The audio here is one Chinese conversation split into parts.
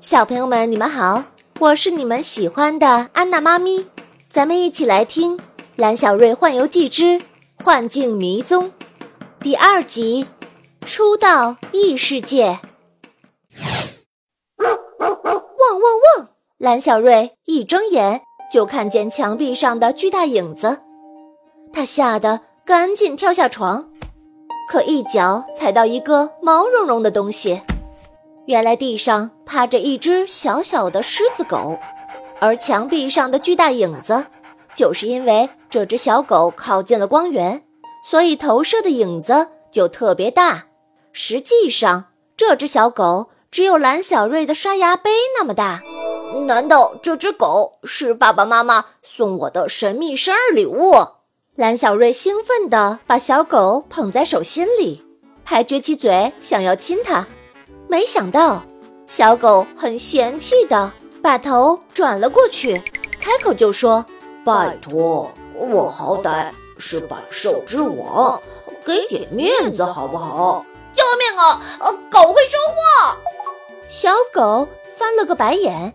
小朋友们，你们好，我是你们喜欢的安娜妈咪，咱们一起来听《蓝小瑞幻游记之幻境迷踪》第二集《初到异世界》。汪汪汪！蓝小瑞一睁眼就看见墙壁上的巨大影子，他吓得赶紧跳下床，可一脚踩到一个毛茸茸的东西。原来地上趴着一只小小的狮子狗，而墙壁上的巨大影子，就是因为这只小狗靠近了光源，所以投射的影子就特别大。实际上，这只小狗只有蓝小瑞的刷牙杯那么大。难道这只狗是爸爸妈妈送我的神秘生日礼物？蓝小瑞兴奋地把小狗捧在手心里，还撅起嘴想要亲它。没想到，小狗很嫌弃的把头转了过去，开口就说：“拜托，我好歹是百兽之王，给点面子好不好？”救命啊！呃，狗会说话。小狗翻了个白眼：“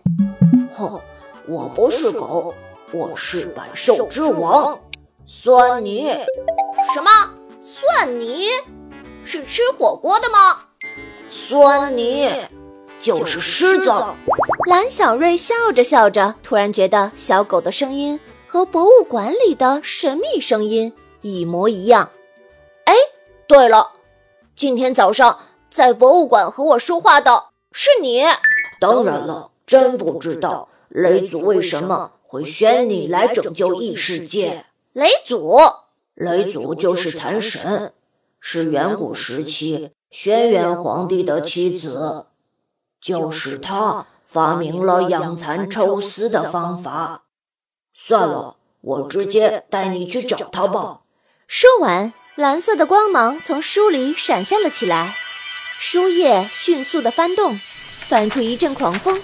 哼，我不是狗，我是百兽之王，算你什么？算你是吃火锅的吗？”算你就是狮子。蓝小瑞笑着笑着，突然觉得小狗的声音和博物馆里的神秘声音一模一样。哎，对了，今天早上在博物馆和我说话的是你。当然了，真不知道雷祖为什么会选你来拯救异世界。雷祖，雷祖就是残神，是远古时期。轩辕皇帝的妻子，就是他发明了养蚕抽丝的方法。算了，我直接带你去找他吧。说完，蓝色的光芒从书里闪现了起来，书页迅速的翻动，翻出一阵狂风，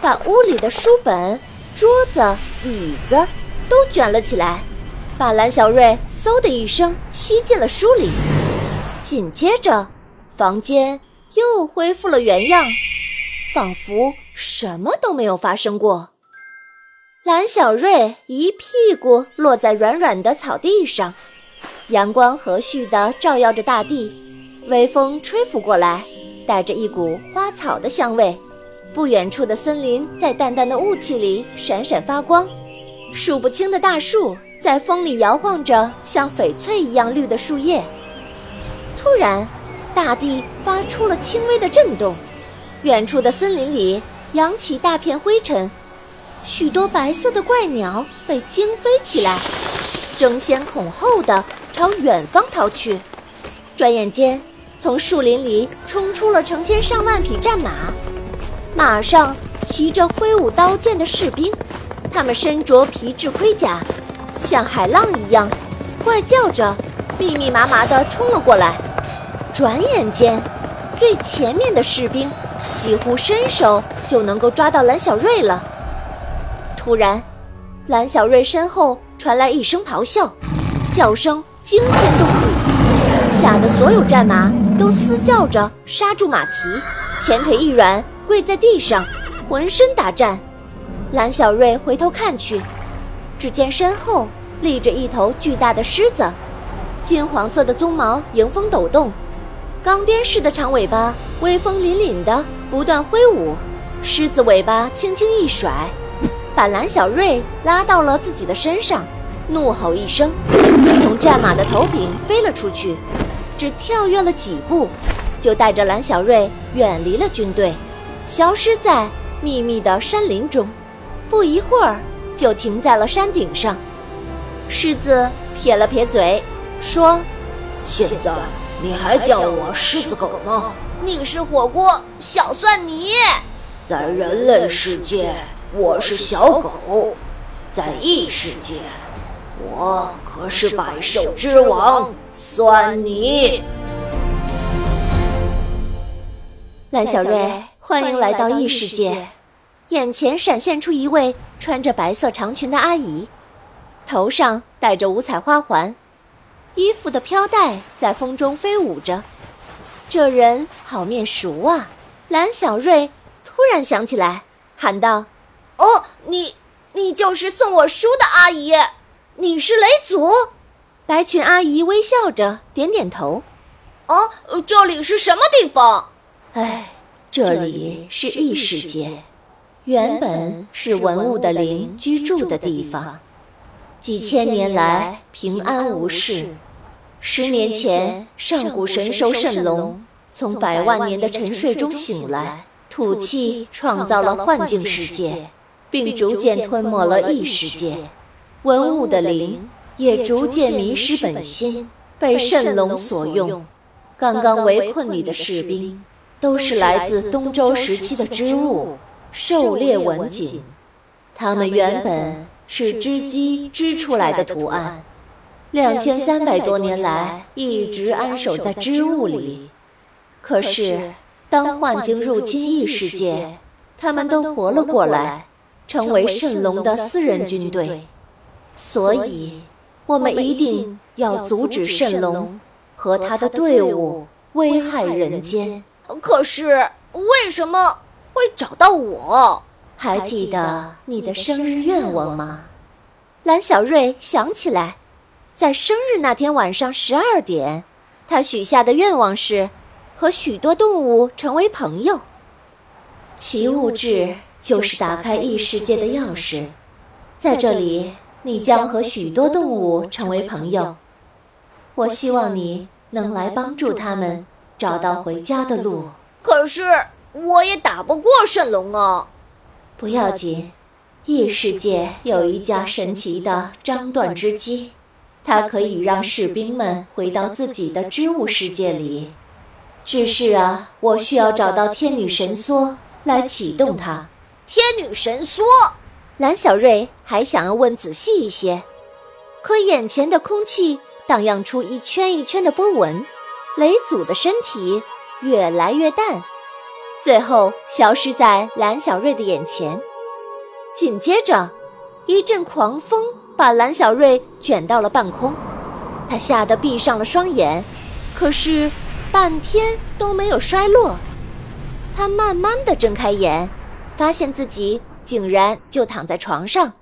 把屋里的书本、桌子、椅子都卷了起来，把蓝小瑞嗖的一声吸进了书里。紧接着。房间又恢复了原样，仿佛什么都没有发生过。蓝小瑞一屁股落在软软的草地上，阳光和煦地照耀着大地，微风吹拂过来，带着一股花草的香味。不远处的森林在淡淡的雾气里闪闪发光，数不清的大树在风里摇晃着像翡翠一样绿的树叶。突然。大地发出了轻微的震动，远处的森林里扬起大片灰尘，许多白色的怪鸟被惊飞起来，争先恐后的朝远方逃去。转眼间，从树林里冲出了成千上万匹战马，马上骑着挥舞刀剑的士兵，他们身着皮质盔甲，像海浪一样，怪叫着，密密麻麻地冲了过来。转眼间，最前面的士兵几乎伸手就能够抓到蓝小瑞了。突然，蓝小瑞身后传来一声咆哮，叫声惊天动地，吓得所有战马都嘶叫着刹住马蹄，前腿一软，跪在地上，浑身打颤。蓝小瑞回头看去，只见身后立着一头巨大的狮子，金黄色的鬃毛迎风抖动。钢鞭似的长尾巴，威风凛凛的不断挥舞，狮子尾巴轻轻一甩，把蓝小瑞拉到了自己的身上，怒吼一声，从战马的头顶飞了出去，只跳跃了几步，就带着蓝小瑞远离了军队，消失在密密的山林中。不一会儿，就停在了山顶上。狮子撇了撇嘴，说：“现在。”你还叫我狮子狗吗？你是火锅小蒜泥。在人类世界，我是小狗；在异世界，我可是百兽之王蒜泥。蓝小瑞，欢迎来到异世界。眼前闪现出一位穿着白色长裙的阿姨，头上戴着五彩花环。衣服的飘带在风中飞舞着，这人好面熟啊！蓝小瑞突然想起来，喊道：“哦，你，你就是送我书的阿姨，你是雷祖。”白裙阿姨微笑着点点头。哦，这里是什么地方？哎，这里是异世界，原本是文物的灵居住的地方，几千年来平安无事。十年前，上古神兽圣龙从百万年的沉睡中醒来，吐气创造了幻境世界，并逐渐吞没了异世界。文物的灵也逐渐迷失本心，被圣龙所用。刚刚围困你的士兵，都是来自东周时期的织物狩猎文锦，它们原本是织机织出来的图案，两千三百多年来一直安守在织物里。可是，当幻境入侵异世界，他们都活了过来，成为圣龙的私人军队。所以，我们一定要阻止圣龙。和他的队伍危害人间，可是为什么会找到我？还记得你的生日愿望吗？蓝小瑞想起来，在生日那天晚上十二点，他许下的愿望是和许多动物成为朋友。奇物质就是打开异世界的钥匙，在这里，你将和许多动物成为朋友。我希望你能来帮助他们找到回家的路。可是我也打不过圣龙啊！不要紧，异世界有一架神奇的张断之机，它可以让士兵们回到自己的织物世界里。只是啊，我需要找到天女神梭来启动它。天女神梭，蓝小瑞还想要问仔细一些，可眼前的空气。荡漾出一圈一圈的波纹，雷祖的身体越来越淡，最后消失在蓝小瑞的眼前。紧接着，一阵狂风把蓝小瑞卷到了半空，他吓得闭上了双眼，可是半天都没有摔落。他慢慢的睁开眼，发现自己竟然就躺在床上。